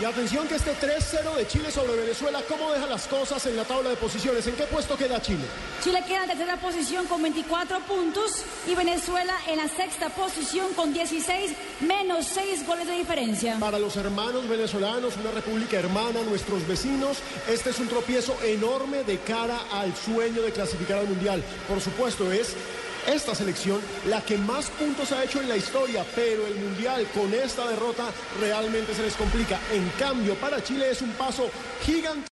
Y atención que este 3-0 de Chile sobre Venezuela, ¿cómo deja las cosas en la tabla de posiciones? ¿En qué puesto queda Chile? Chile queda en tercera posición con 24 puntos y Venezuela en la sexta posición con 16 menos 6 goles de diferencia. Para los hermanos venezolanos, una república hermana, nuestros vecinos, este es un tropiezo enorme de cara al sueño de clasificar al Mundial. Por supuesto, es esta selección la que más puntos ha hecho en la historia, pero el Mundial con esta derrota realmente se les complica. En cambio, para Chile es un paso gigante.